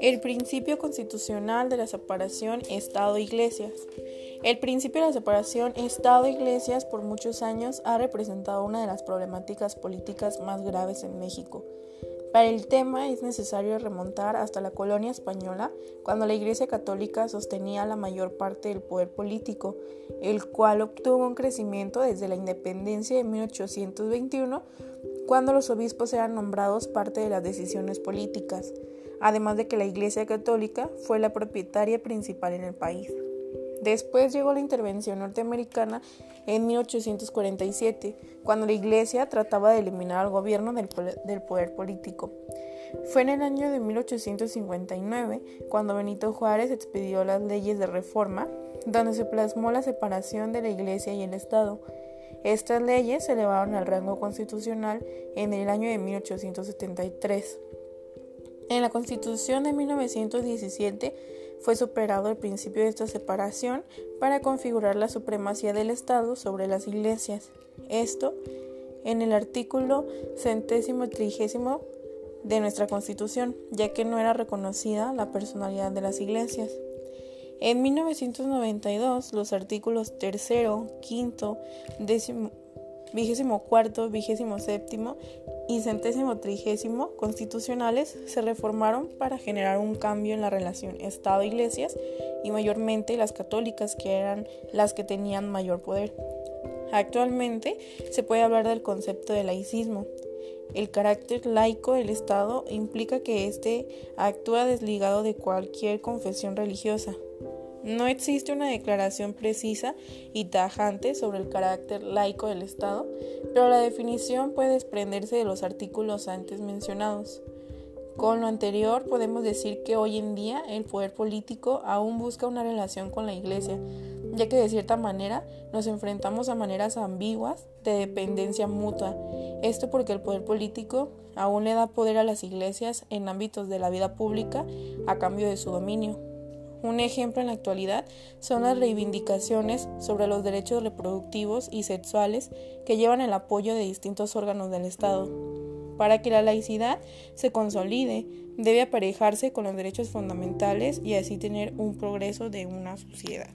El principio constitucional de la separación Estado-Iglesias. El principio de la separación Estado-Iglesias por muchos años ha representado una de las problemáticas políticas más graves en México. Para el tema es necesario remontar hasta la colonia española, cuando la Iglesia Católica sostenía la mayor parte del poder político, el cual obtuvo un crecimiento desde la independencia de 1821, cuando los obispos eran nombrados parte de las decisiones políticas además de que la Iglesia Católica fue la propietaria principal en el país. Después llegó la intervención norteamericana en 1847, cuando la Iglesia trataba de eliminar al gobierno del poder, político. Fue en el año de 1859 cuando Benito Juárez expidió las leyes de reforma, donde se plasmó la separación de la Iglesia y el Estado. Estas leyes se elevaron al rango constitucional en el año de 1873. En la Constitución de 1917 fue superado el principio de esta separación para configurar la supremacía del Estado sobre las iglesias. Esto en el artículo centésimo trigésimo de nuestra Constitución, ya que no era reconocida la personalidad de las iglesias. En 1992, los artículos tercero, quinto, décimo, vigésimo cuarto, vigésimo séptimo y centésimo trigésimo constitucionales se reformaron para generar un cambio en la relación Estado-Iglesias y mayormente las católicas que eran las que tenían mayor poder. Actualmente se puede hablar del concepto de laicismo. El carácter laico del Estado implica que éste actúa desligado de cualquier confesión religiosa, no existe una declaración precisa y tajante sobre el carácter laico del Estado, pero la definición puede desprenderse de los artículos antes mencionados. Con lo anterior podemos decir que hoy en día el poder político aún busca una relación con la Iglesia, ya que de cierta manera nos enfrentamos a maneras ambiguas de dependencia mutua. Esto porque el poder político aún le da poder a las iglesias en ámbitos de la vida pública a cambio de su dominio. Un ejemplo en la actualidad son las reivindicaciones sobre los derechos reproductivos y sexuales que llevan el apoyo de distintos órganos del Estado. Para que la laicidad se consolide, debe aparejarse con los derechos fundamentales y así tener un progreso de una sociedad.